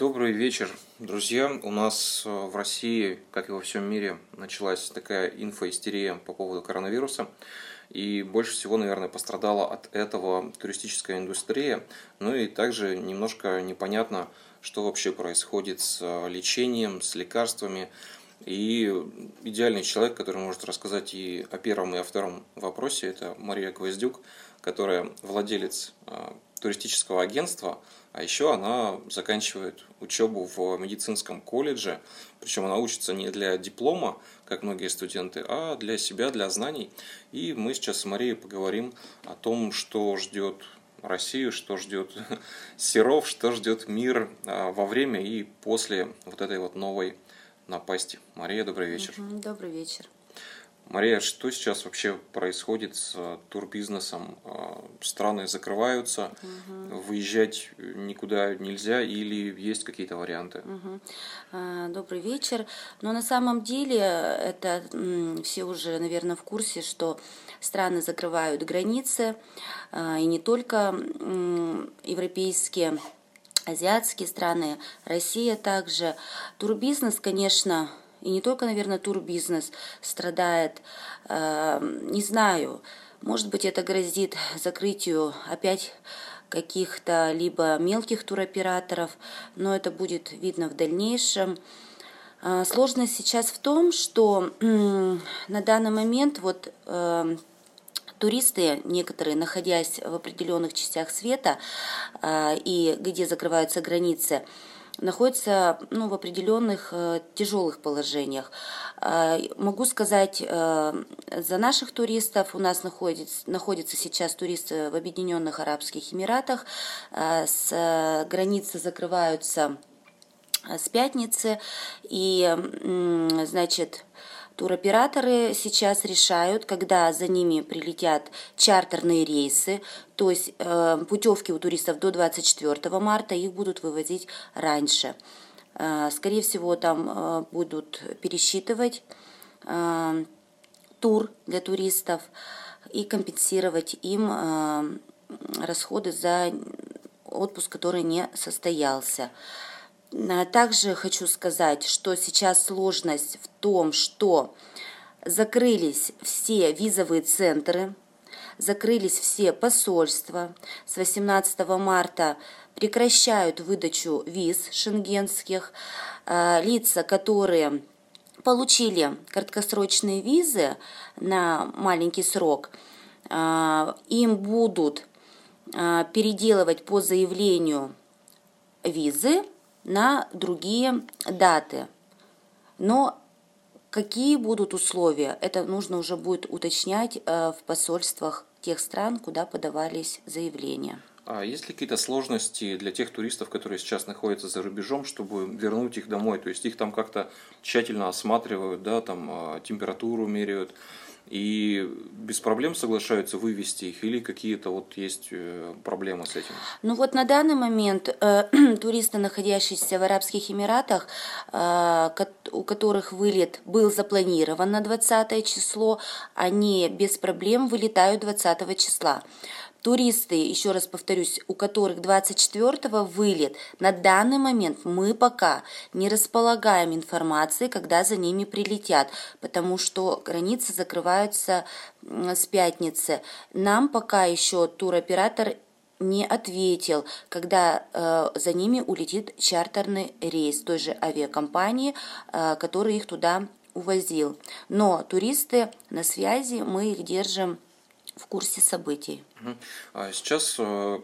Добрый вечер, друзья. У нас э, в России, как и во всем мире, началась такая инфоистерия по поводу коронавируса. И больше всего, наверное, пострадала от этого туристическая индустрия. Ну и также немножко непонятно, что вообще происходит с э, лечением, с лекарствами. И идеальный человек, который может рассказать и о первом, и о втором вопросе, это Мария Гвоздюк, которая владелец э, туристического агентства, а еще она заканчивает учебу в медицинском колледже, причем она учится не для диплома, как многие студенты, а для себя, для знаний. И мы сейчас с Марией поговорим о том, что ждет Россию, что ждет Серов, что ждет мир а, во время и после вот этой вот новой напасти. Мария, добрый вечер. Добрый вечер. Мария, что сейчас вообще происходит с э, турбизнесом? Э, страны закрываются, угу. выезжать никуда нельзя или есть какие-то варианты? Угу. Добрый вечер. Но на самом деле это все уже, наверное, в курсе, что страны закрывают границы, а, и не только европейские азиатские страны, Россия также. Турбизнес, конечно, и не только, наверное, турбизнес страдает, эм, не знаю, может быть, это грозит закрытию опять каких-то либо мелких туроператоров, но это будет видно в дальнейшем. Э, сложность сейчас в том, что на данный момент вот эм, туристы, некоторые, находясь в определенных частях света э, и где закрываются границы, находятся ну, в определенных э, тяжелых положениях. Э, могу сказать, э, за наших туристов у нас находится, находятся сейчас туристы в Объединенных Арабских Эмиратах, э, с границы закрываются с пятницы, и, значит, Туроператоры сейчас решают, когда за ними прилетят чартерные рейсы, то есть э, путевки у туристов до 24 марта, их будут вывозить раньше. Э, скорее всего, там э, будут пересчитывать э, тур для туристов и компенсировать им э, расходы за отпуск, который не состоялся. Также хочу сказать, что сейчас сложность в том, что закрылись все визовые центры, закрылись все посольства. С 18 марта прекращают выдачу виз шенгенских. А, лица, которые получили краткосрочные визы на маленький срок, а, им будут переделывать по заявлению визы на другие даты. Но какие будут условия, это нужно уже будет уточнять э, в посольствах тех стран, куда подавались заявления. А есть ли какие-то сложности для тех туристов, которые сейчас находятся за рубежом, чтобы вернуть их домой? То есть их там как-то тщательно осматривают, да, там а, температуру меряют, и без проблем соглашаются вывести их или какие-то вот есть э, проблемы с этим? Ну вот на данный момент э, туристы, находящиеся в Арабских Эмиратах, э, у которых вылет был запланирован на 20 число, они без проблем вылетают 20 числа. Туристы, еще раз повторюсь, у которых 24-го вылет, на данный момент мы пока не располагаем информацией, когда за ними прилетят, потому что границы закрываются с пятницы. Нам пока еще туроператор не ответил, когда э, за ними улетит чартерный рейс той же авиакомпании, э, который их туда увозил. Но туристы на связи, мы их держим в курсе событий. А сейчас э,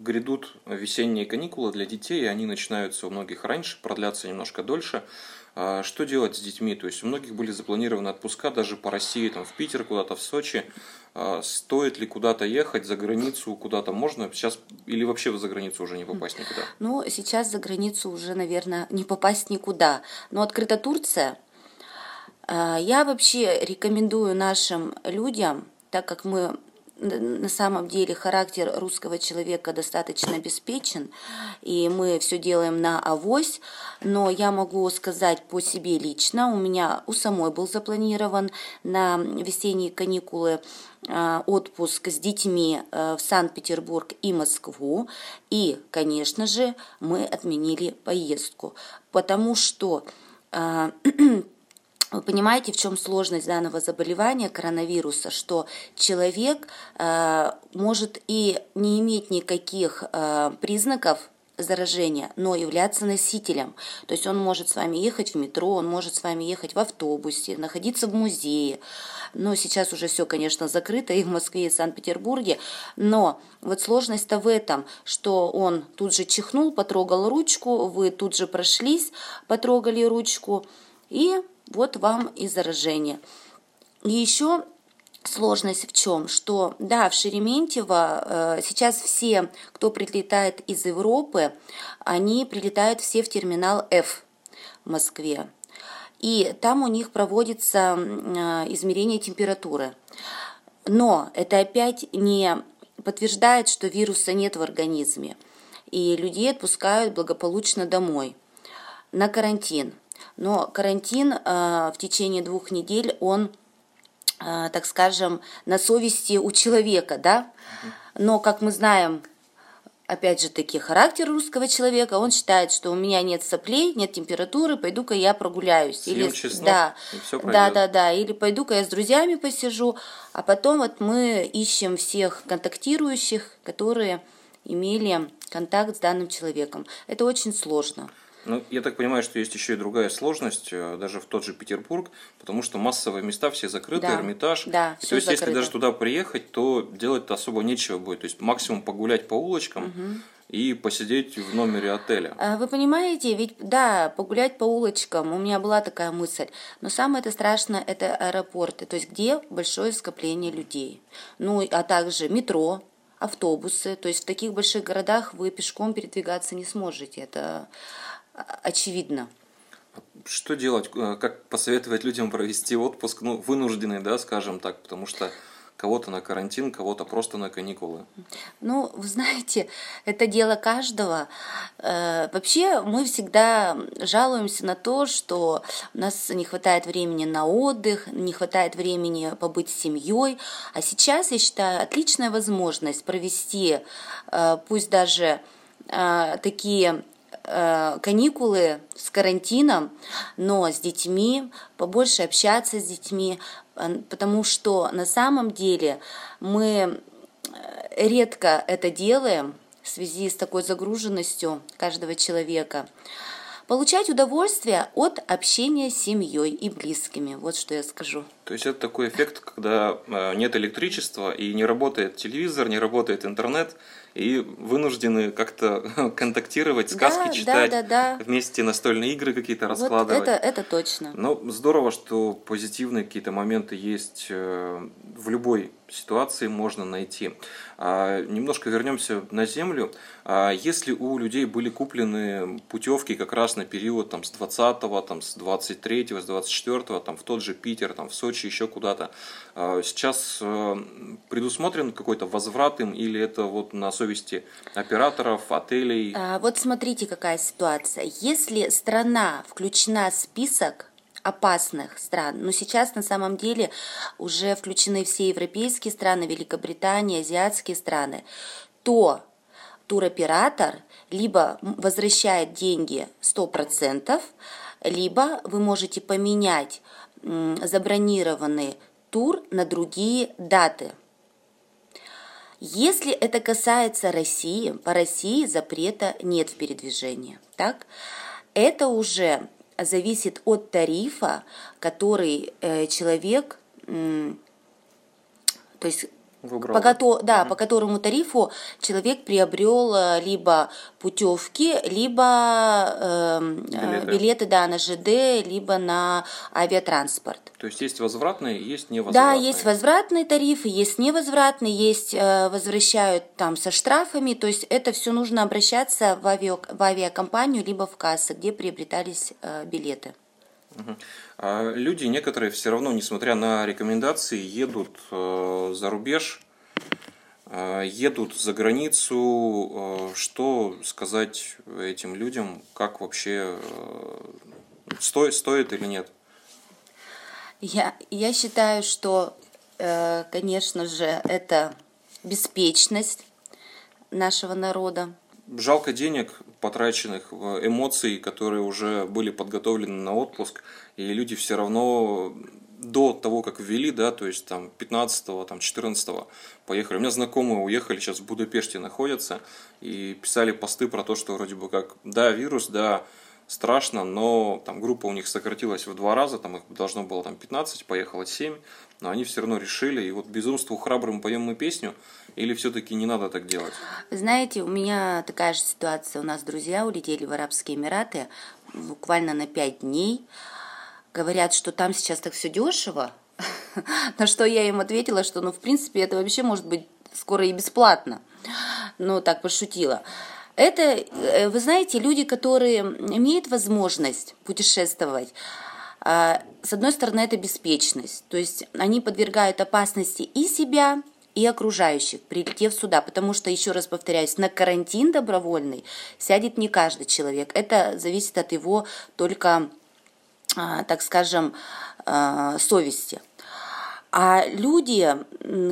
грядут весенние каникулы для детей, они начинаются у многих раньше, продлятся немножко дольше. А что делать с детьми? То есть у многих были запланированы отпуска даже по России, там, в Питер, куда-то в Сочи. А стоит ли куда-то ехать за границу, куда-то можно сейчас или вообще за границу уже не попасть никуда? Ну, сейчас за границу уже, наверное, не попасть никуда. Но открыта Турция. Я вообще рекомендую нашим людям так как мы на самом деле характер русского человека достаточно обеспечен, и мы все делаем на авось, но я могу сказать по себе лично, у меня у самой был запланирован на весенние каникулы э, отпуск с детьми э, в Санкт-Петербург и Москву. И, конечно же, мы отменили поездку, потому что вы понимаете, в чем сложность данного заболевания коронавируса, что человек э, может и не иметь никаких э, признаков заражения, но являться носителем. То есть он может с вами ехать в метро, он может с вами ехать в автобусе, находиться в музее. Но сейчас уже все, конечно, закрыто и в Москве, и в Санкт-Петербурге. Но вот сложность-то в этом, что он тут же чихнул, потрогал ручку, вы тут же прошлись, потрогали ручку, и вот вам и заражение. И еще сложность в чем? Что да, в Шереметьево э, сейчас все, кто прилетает из Европы, они прилетают все в терминал F в Москве. И там у них проводится э, измерение температуры. Но это опять не подтверждает, что вируса нет в организме. И людей отпускают благополучно домой на карантин. Но карантин э, в течение двух недель, он, э, так скажем, на совести у человека, да? Но, как мы знаем, опять же таки, характер русского человека, он считает, что у меня нет соплей, нет температуры, пойду-ка я прогуляюсь. Съем или, чеснок, да, и да, да, да, или пойду-ка я с друзьями посижу, а потом вот мы ищем всех контактирующих, которые имели контакт с данным человеком. Это очень сложно. Ну, я так понимаю, что есть еще и другая сложность, э, даже в тот же Петербург, потому что массовые места все закрыты, Да. Эрмитаж. Да, И то есть, если закрыто. даже туда приехать, то делать-то особо нечего будет. То есть, максимум погулять по улочкам и посидеть в номере отеля. А Вы понимаете, ведь да, погулять по улочкам, у меня была такая мысль, но самое это страшное это аэропорты, то есть где большое скопление людей. Ну, а также метро, автобусы, то есть в таких больших городах вы пешком передвигаться не сможете, это очевидно. Что делать? Э, Как посоветовать людям провести отпуск? Ну, вынужденный, да, скажем так, потому что кого-то на карантин, кого-то просто на каникулы. Ну, вы знаете, это дело каждого. Э, Вообще мы всегда жалуемся на то, что у нас не хватает времени на отдых, не хватает времени побыть с семьей. А сейчас, я считаю, отличная возможность провести, э, пусть даже такие каникулы с карантином, но с детьми, побольше общаться с детьми, э, потому что на самом деле мы э, редко это делаем в связи с такой загруженностью каждого человека. Получать удовольствие от общения с семьей и близкими. Вот что я скажу. То есть это такой эффект, когда э, нет электричества и не работает телевизор, не работает интернет, и вынуждены как-то контактировать, сказки Да, читать, да, да, да. вместе настольные игры какие-то Вот раскладывать. это, это точно. Но здорово, что позитивные какие-то моменты есть э, в любой ситуации можно найти. А, немножко вернемся на землю. А, если у людей были куплены путевки как раз на период там, с 20 там, с 23 с 24 там, в тот же Питер, там, в Сочи, еще куда-то, а, сейчас э, предусмотрен какой-то возврат им или это вот на совести операторов, отелей? А, Вот смотрите, какая ситуация. Если страна включена в список опасных стран, но сейчас на самом деле уже включены все европейские страны, Великобритания, азиатские страны, то туроператор либо возвращает деньги 100%, либо вы можете поменять забронированный тур на другие даты. Если это касается России, по России запрета нет в передвижении. Так? Это уже зависит от тарифа, который э, человек, то есть По, кото- да, по которому тарифу человек приобрел э, либо путевки, либо эм, э, Билеты. билеты да, на ЖД, либо на авиатранспорт. То есть есть возвратные, есть Да, невозвратные. есть возвратные тарифы, есть невозвратные, есть э, возвращают там со штрафами, то есть это все нужно обращаться в, авиа, в авиакомпанию либо в кассы, где приобретались э, билеты. А люди некоторые все равно, несмотря на рекомендации, едут э, за рубеж, э, едут за границу. Э, что сказать этим людям, как вообще стоит, стоит или нет? Я, я считаю, что конечно же, это беспечность нашего народа. Жалко денег, потраченных в эмоции, которые уже были подготовлены на отпуск, и люди все равно до того, как ввели, да, то есть там 15-го, там 14-го поехали. У меня знакомые уехали, сейчас в Будапеште находятся, и писали посты про то, что вроде бы как, да, вирус, да, страшно, но там группа у них сократилась в два раза, там их должно было там 15, поехало 7, но они все равно решили, и вот безумству храбрым поем мы песню, или все-таки не надо так делать? Знаете, у меня такая же ситуация, у нас друзья улетели в Арабские Эмираты буквально на 5 дней, говорят, что там сейчас так все дешево, на что я им ответила, что ну в принципе это вообще может быть скоро и бесплатно, ну так пошутила. Это, э, вы знаете, люди, которые имеют возможность путешествовать, с одной стороны, это беспечность. То есть они подвергают опасности и себя, и окружающих, прилетев сюда. Потому что, еще раз повторяюсь, на карантин добровольный сядет не каждый человек. Это зависит от его только, а, так скажем, а, совести. А люди,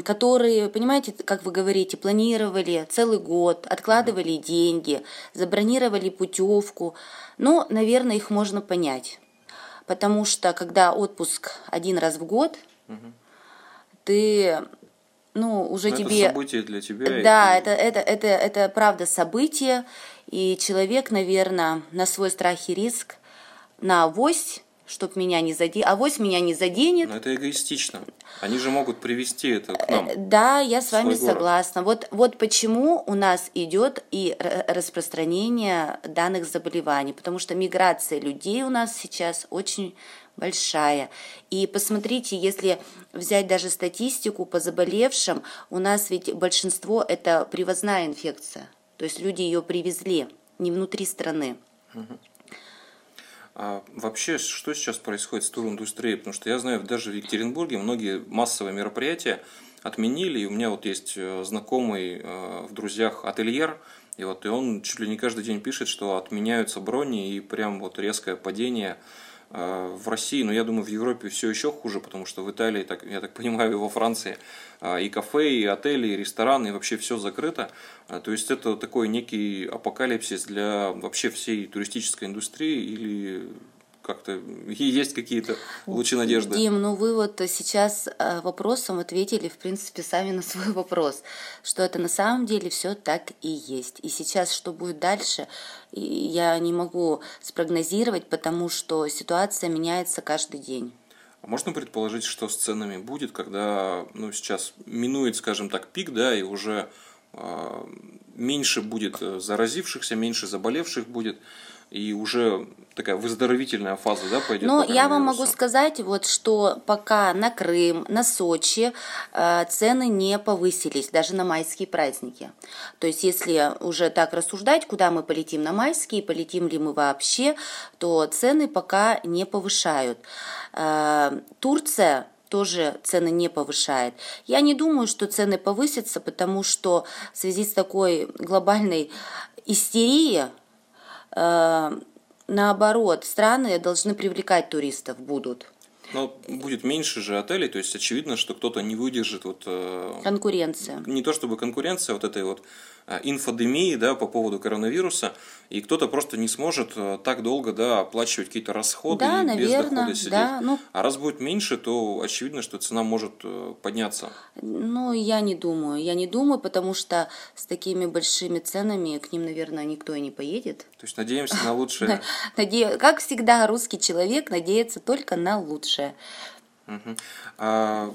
которые, понимаете, как вы говорите, планировали целый год, откладывали деньги, забронировали путевку, ну, наверное, их можно понять. Потому что когда отпуск один раз в год, угу. ты ну, уже Но тебе... Это событие для тебя. Да, это, это, это, это правда событие, и человек, наверное, на свой страх и риск, на авось чтоб меня не заденет. А вось меня не заденет. Но это эгоистично. Они же могут привести это к нам. Э, да, я с вами согласна. Вот, вот почему у нас идет и распространение данных заболеваний. Потому что миграция людей у нас сейчас очень большая. И посмотрите, если взять даже статистику по заболевшим, у нас ведь большинство это привозная инфекция. То есть люди ее привезли, не внутри страны. Угу. А вообще, что сейчас происходит с туриндустрией? Потому что я знаю, даже в Екатеринбурге многие массовые мероприятия отменили, и у меня вот есть э, знакомый э, в друзьях ательер, и вот и он чуть ли не каждый день пишет, что отменяются брони, и прям вот резкое падение в России, но я думаю, в Европе все еще хуже, потому что в Италии, так, я так понимаю, и во Франции э, и кафе, и отели, и рестораны, и вообще все закрыто. Э, то есть это такой некий апокалипсис для вообще всей туристической индустрии или как-то есть какие-то лучи надежды. Дим, ну вы вот сейчас э, вопросом ответили, в принципе, сами на свой вопрос, что это на самом деле все так и есть. И сейчас, что будет дальше, я не могу спрогнозировать, потому что ситуация меняется каждый день. А можно предположить, что с ценами будет, когда ну, сейчас минует, скажем так, пик, да, и уже э, меньше будет э, заразившихся, меньше заболевших будет, и уже такая выздоровительная фаза, да, пойдет? Ну, я вам могу сказать, вот, что пока на Крым, на Сочи э, цены не повысились, даже на майские праздники. То есть, если уже так рассуждать, куда мы полетим на майские, полетим ли мы вообще, то цены пока не повышают. Э, Турция тоже цены не повышает. Я не думаю, что цены повысятся, потому что в связи с такой глобальной истерией наоборот, страны должны привлекать туристов будут. Но будет меньше же отелей, то есть очевидно, что кто-то не выдержит вот... Э, конкуренция. Не то чтобы конкуренция, вот этой вот Э, инфодемии да, по поводу коронавируса, и кто-то просто не сможет э, так долго да, оплачивать какие-то расходы да, и наверное, без дохода сидеть. Да, ну, а раз будет меньше, то очевидно, что цена может э, подняться. Ну, я не думаю. Я не думаю, потому что с такими большими ценами к ним, наверное, никто и не поедет. То есть надеемся на лучшее. Как всегда, русский человек надеется только на лучшее. А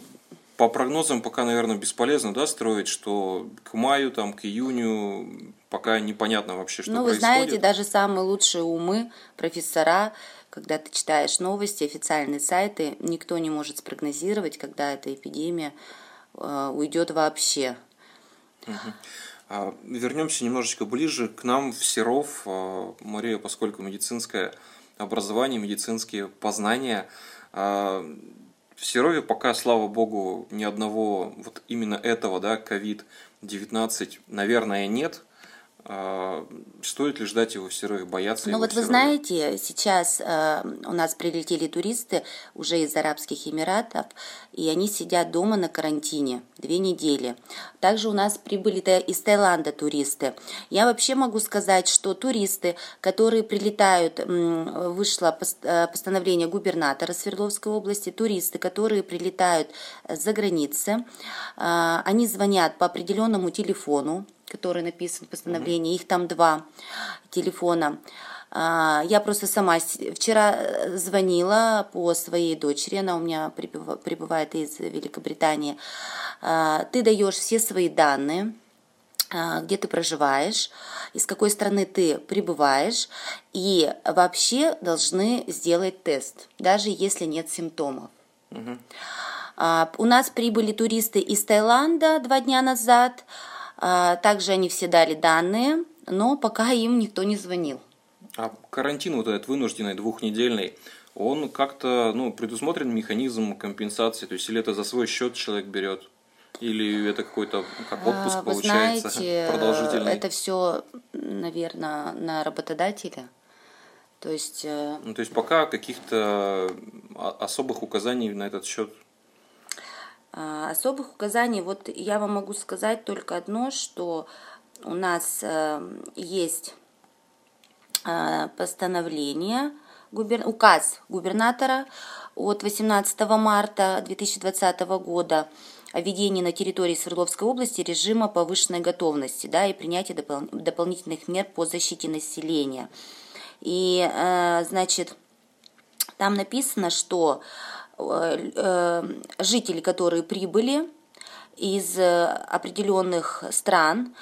по прогнозам пока, наверное, бесполезно да, строить, что к маю, там, к июню пока непонятно вообще, что ну, происходит. Ну, вы знаете, даже самые лучшие умы, профессора, когда ты читаешь новости, официальные сайты, никто не может спрогнозировать, когда эта эпидемия э, уйдет вообще. Угу. А, вернемся немножечко ближе к нам в Серов. А, Мария, поскольку медицинское образование, медицинские познания, а, в Серове пока, слава богу, ни одного вот именно этого, да, COVID-19, наверное, нет. А, стоит ли ждать его в Серове, бояться Ну его вот вы знаете, сейчас э, у нас прилетели туристы уже из Арабских Эмиратов, и они сидят дома на карантине две недели. Также у нас прибыли из Таиланда туристы. Я вообще могу сказать, что туристы, которые прилетают, вышло э, постановление губернатора Свердловской области, туристы, которые прилетают за границы, э, они звонят по определенному телефону, который написан в постановлении, их там два телефона. А, Я просто сама вчера э, звонила по своей дочери, она у меня прибыва- прибывает из Великобритании. А, Ты даешь все свои данные, а, где ты проживаешь, из какой страны ты прибываешь, и вообще должны сделать тест, даже если нет симптомов. А, У нас прибыли туристы из Таиланда два дня назад. А, Также они все дали данные, но пока им никто не звонил. А карантин вот этот вынужденный двухнедельный, он как-то ну, предусмотрен механизм компенсации, то есть или это за свой счет человек берет, или это какой-то как отпуск А, Вы получается знаете, продолжительный. это все, наверное, на работодателя. То есть э, Ну, то есть пока каких-то а, особых указаний на этот счет. А, Особых указаний, вот я вам могу сказать только одно, что у нас э, есть э, постановление, указ губернатора от 18 марта 2020 года о введении на территории Свердловской области режима повышенной готовности да, и принятии допол- дополнительных мер по защите населения. И, э, значит, там написано, что жители, которые прибыли из э, определенных стран,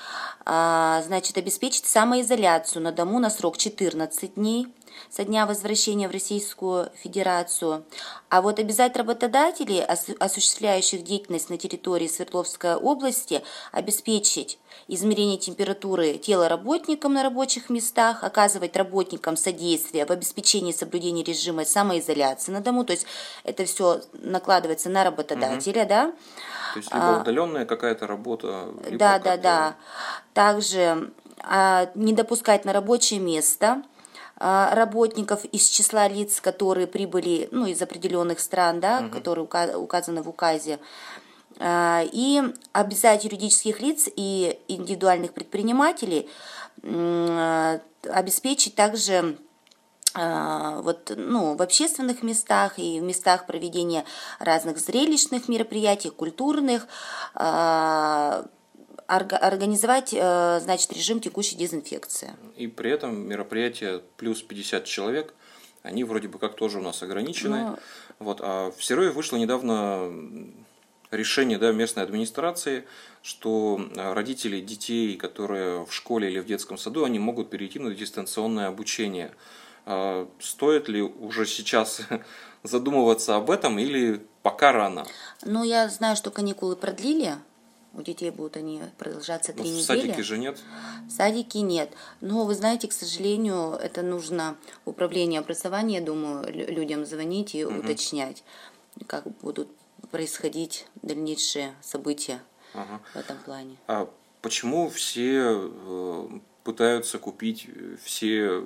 а, значит, обеспечить самоизоляцию на дому на срок 14 дней со дня возвращения в Российскую Федерацию. А вот обязать работодателей, осу- осуществляющих деятельность на территории Свердловской области, обеспечить измерение температуры тела работникам на рабочих местах, оказывать работникам содействие в обеспечении соблюдения режима самоизоляции на дому. То есть это все накладывается на работодателя, да? То есть либо удаленная какая-то работа, либо А. Да, да, как-то- да. Также а, не допускать на рабочее место а, работников из числа лиц, которые прибыли ну, из определенных стран, да, которые ука- указаны в указе, А, и обязать юридических лиц и индивидуальных предпринимателей а, обеспечить также а, вот, ну, в общественных местах и в местах проведения разных зрелищных мероприятий, культурных, а, организовать, э, значит, режим текущей дезинфекции. И при этом мероприятия плюс 50 человек, они вроде бы как тоже у нас ограничены. Ну. Вот, а в Серове вышло недавно решение да, местной администрации, что а, родители детей, которые в школе или в детском саду, они могут перейти на дистанционное обучение. А Стоит ли уже сейчас задумываться об этом или пока рано? Ну, я знаю, что каникулы продлили, у детей будут они продолжаться три Ну, в недели. садике же нет. Садики нет. Но вы знаете, к сожалению, это нужно управление образования, я думаю, лю- людям звонить и уточнять, как будут происходить дальнейшие события Ага. в этом плане. А почему все э, пытаются купить все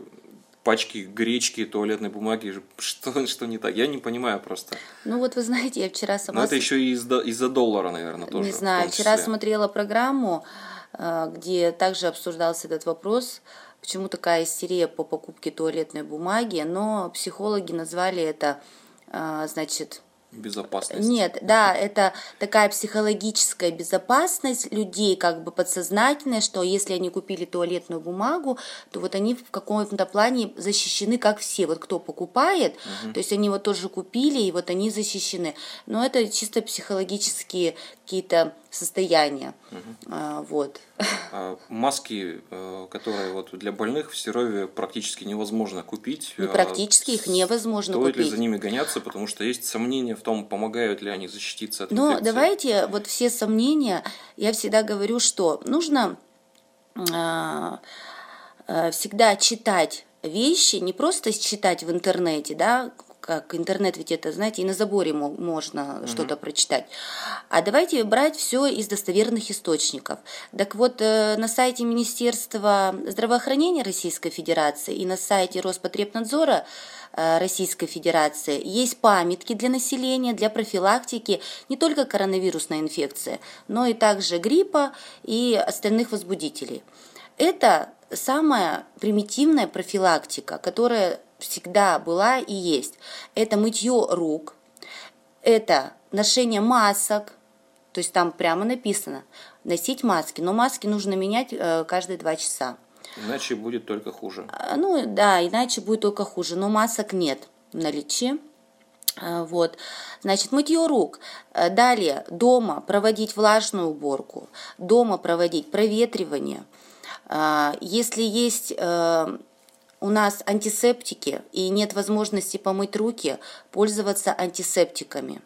пачки гречки, туалетной бумаги? Что, что не так? Я не понимаю просто. Ну вот вы знаете, я вчера сама... Но это еще и из-за, из-за доллара, наверное, тоже. Не знаю, вчера смотрела программу, э, где также обсуждался этот вопрос, почему такая истерия по покупке туалетной бумаги, но психологи назвали это, э, значит, Безопасность. Нет, да, это такая психологическая безопасность людей, как бы подсознательная, что если они купили туалетную бумагу, то вот они в каком-то плане защищены, как все. Вот кто покупает, то есть они вот тоже купили, и вот они защищены. Но это чисто психологические какие-то состояния. А, Вот. А маски, э, которые вот для больных в Серове практически невозможно купить. Ну, А практически их невозможно Стоит ли купить. за ними гоняться, потому что есть сомнения в том, помогают ли они защититься от Но инфекции. давайте вот все сомнения, я всегда говорю, что нужно а, а, всегда читать вещи, не просто читать в интернете, да, как интернет ведь это, знаете, и на заборе можно угу. что-то прочитать. А давайте брать все из достоверных источников. Так вот, э, на сайте Министерства здравоохранения Российской Федерации и на сайте Роспотребнадзора э, Российской Федерации есть памятки для населения, для профилактики не только коронавирусной инфекции, но и также гриппа и остальных возбудителей. Это самая примитивная профилактика, которая всегда была и есть. Это мытье рук, это ношение масок, то есть там прямо написано носить маски, но маски нужно менять э, каждые два часа. Иначе будет только хуже. А, ну да, иначе будет только хуже, но масок нет в наличии. А, вот, значит, мытье рук. Э, далее, дома проводить влажную уборку, дома проводить проветривание. Если есть э, у нас антисептики и нет возможности помыть руки, пользоваться антисептиками.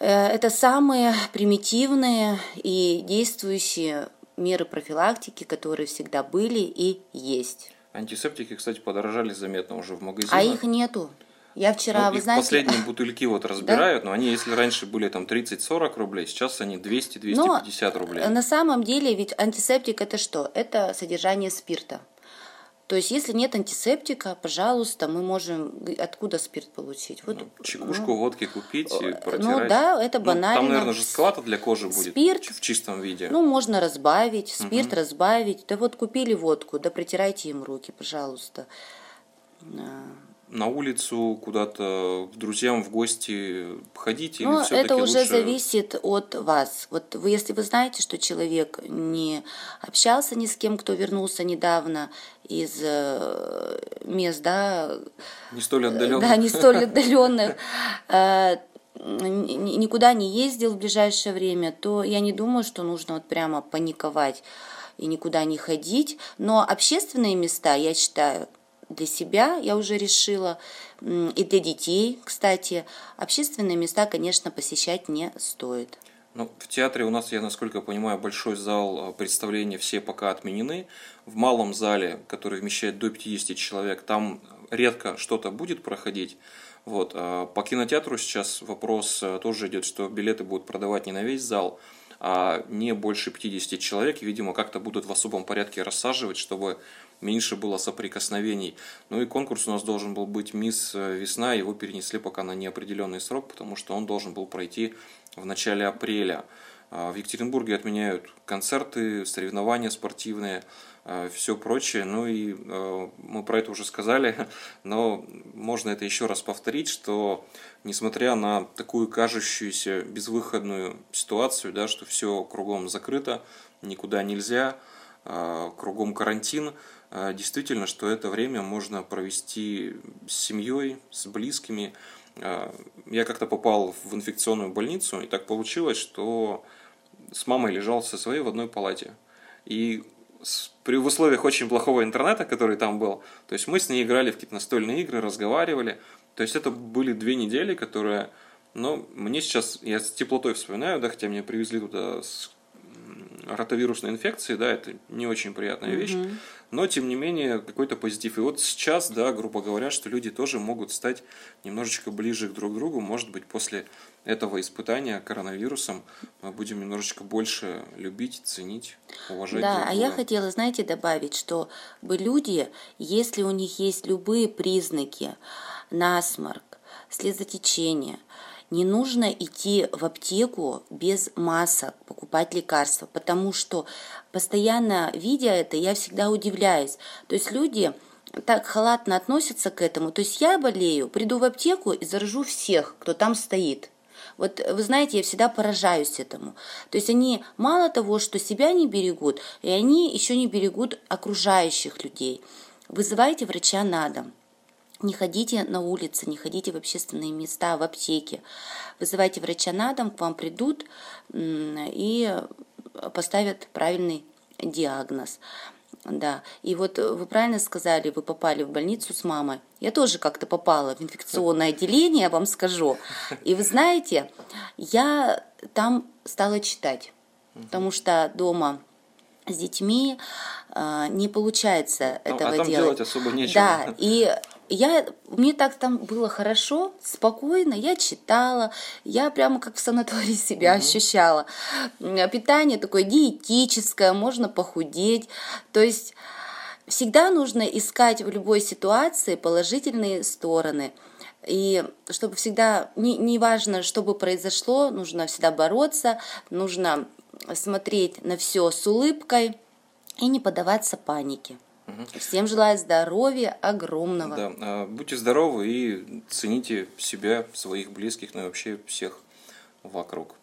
Э, это самые примитивные и действующие меры профилактики, которые всегда были и есть. Антисептики, кстати, подорожали заметно уже в магазинах. А их нету. Я вчера, ну, вы знаете... Последние бутыльки вот разбирают, да? но они, если раньше были там 30-40 рублей, сейчас они 200-250 рублей. На самом деле, ведь антисептик это что? Это содержание спирта. То есть, если нет антисептика, пожалуйста, мы можем откуда спирт получить? Вот, ну, чекушку ну, водки купить и протирать. Ну да, это банально. Ну, там, наверное, жестковато для кожи будет спирт, в чистом виде. Ну, можно разбавить, спирт угу. разбавить. Да вот купили водку, да протирайте им руки, пожалуйста на улицу, куда-то к друзьям в гости ходить? Ну, это уже лучше... зависит от вас. Вот вы, если вы знаете, что человек не общался ни с кем, кто вернулся недавно из э, мест, да, не столь отдаленных, да, не столь отдаленных, э, никуда не ездил в ближайшее время, то я не думаю, что нужно вот прямо паниковать и никуда не ходить. Но общественные места, я считаю, для себя я уже решила, и для детей, кстати, общественные места, конечно, посещать не стоит. Ну, в театре у нас, я насколько понимаю, большой зал а, представления все пока отменены. В малом зале, который вмещает до 50 человек, там редко что-то будет проходить. Вот. А по кинотеатру сейчас вопрос а, тоже идет, что билеты будут продавать не на весь зал, а не больше 50 человек. Видимо, как-то будут в особом порядке рассаживать, чтобы меньше было соприкосновений. Ну и конкурс у нас должен был быть «Мисс Весна», его перенесли пока на неопределенный срок, потому что он должен был пройти в начале апреля. А, в Екатеринбурге отменяют концерты, соревнования спортивные, а, все прочее. Ну и а, мы про это уже сказали, но можно это еще раз повторить, что несмотря на такую кажущуюся безвыходную ситуацию, да, что все кругом закрыто, никуда нельзя, кругом карантин, действительно, что это время можно провести с семьей, с близкими. Я как-то попал в инфекционную больницу, и так получилось, что с мамой лежал со своей в одной палате. И при в условиях очень плохого интернета, который там был, то есть мы с ней играли в какие-то настольные игры, разговаривали. То есть это были две недели, которые, ну, мне сейчас, я с теплотой вспоминаю, да, хотя меня привезли туда с ротовирусной инфекцией, да, это не очень приятная вещь, mm-hmm. Но тем не менее какой-то позитив. И вот сейчас, да, грубо говоря, что люди тоже могут стать немножечко ближе друг к другу, может быть, после этого испытания коронавирусом мы будем немножечко больше любить, ценить, уважать. Да, а я хотела, знаете, добавить, что бы люди, если у них есть любые признаки, насморк, слезотечение, не нужно идти в аптеку без масок, покупать лекарства, потому что постоянно видя это, я всегда удивляюсь. То есть люди так халатно относятся к этому. То есть я болею, приду в аптеку и заражу всех, кто там стоит. Вот вы знаете, я всегда поражаюсь этому. То есть они мало того, что себя не берегут, и они еще не берегут окружающих людей. Вызывайте врача на дом. Не ходите на улицы, не ходите в общественные места, в аптеки. Вызывайте врача на дом, к вам придут и поставят правильный диагноз. Да, и вот вы правильно сказали, вы попали в больницу с мамой. Я тоже как-то попала в инфекционное отделение, я вам скажу. И вы знаете, я там стала читать, потому что дома с детьми э, не получается ну, этого а там делать. делать особо нечего. Да, и я, мне так там было хорошо, спокойно, я читала, я прямо как в санатории себя угу. ощущала. Питание такое диетическое, можно похудеть. То есть всегда нужно искать в любой ситуации положительные стороны. И чтобы всегда, не, не важно, что бы произошло, нужно всегда бороться, нужно смотреть на все с улыбкой и не поддаваться панике. Угу. Всем желаю здоровья огромного. Да, а, будьте здоровы и цените себя, своих близких, ну и вообще всех вокруг.